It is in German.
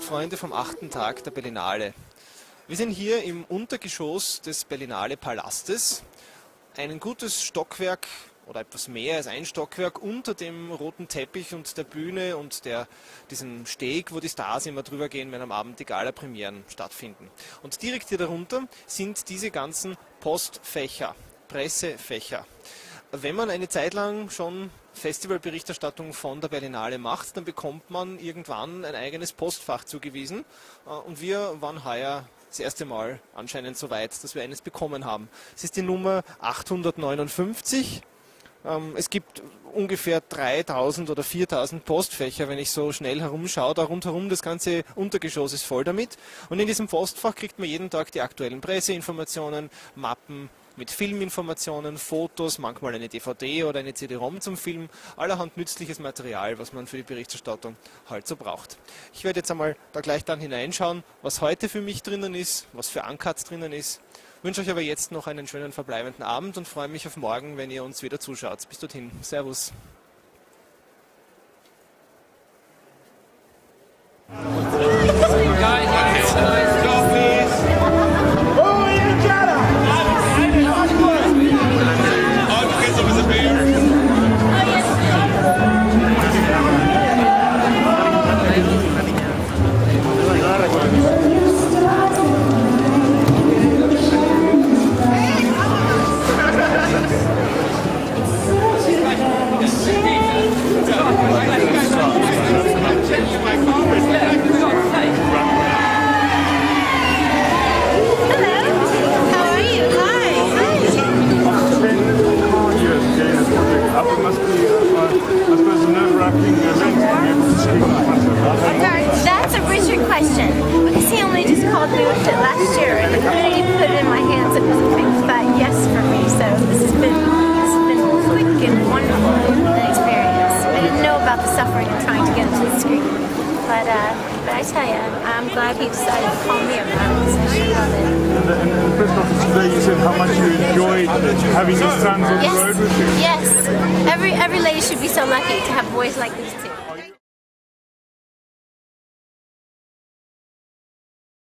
Freunde vom achten Tag der Berlinale. Wir sind hier im Untergeschoss des Berlinale Palastes. Ein gutes Stockwerk oder etwas mehr als ein Stockwerk unter dem roten Teppich und der Bühne und der, diesem Steg, wo die Stars immer drüber gehen, wenn am Abend die Gala-Premieren stattfinden. Und direkt hier darunter sind diese ganzen Postfächer, Pressefächer. Wenn man eine Zeit lang schon Festivalberichterstattung von der Berlinale macht, dann bekommt man irgendwann ein eigenes Postfach zugewiesen. Äh, und wir waren heuer das erste Mal anscheinend so weit, dass wir eines bekommen haben. Es ist die Nummer 859. Ähm, es gibt ungefähr 3000 oder 4000 Postfächer, wenn ich so schnell herumschaue. Da rundherum das ganze Untergeschoss ist voll damit. Und in diesem Postfach kriegt man jeden Tag die aktuellen Presseinformationen, Mappen, mit Filminformationen, Fotos, manchmal eine DVD oder eine CD-ROM zum Film, allerhand nützliches Material, was man für die Berichterstattung halt so braucht. Ich werde jetzt einmal da gleich dann hineinschauen, was heute für mich drinnen ist, was für Uncuts drinnen ist. Ich wünsche euch aber jetzt noch einen schönen verbleibenden Abend und freue mich auf morgen, wenn ihr uns wieder zuschaut. Bis dorthin. Servus. That's a Richard question because he only just called me with it last year and he put it in my hands. It was a big fat yes for me. So this has been this has been quick and wonderful an experience. I didn't know about the suffering of trying to get it to the screen, but uh, but I tell you, I'm glad he decided to call me about it I love it. And the, and the press conference today, you said how much you enjoyed having your sons on the road with you. Yes, every every lady should be so lucky to have boys like these two. Oh,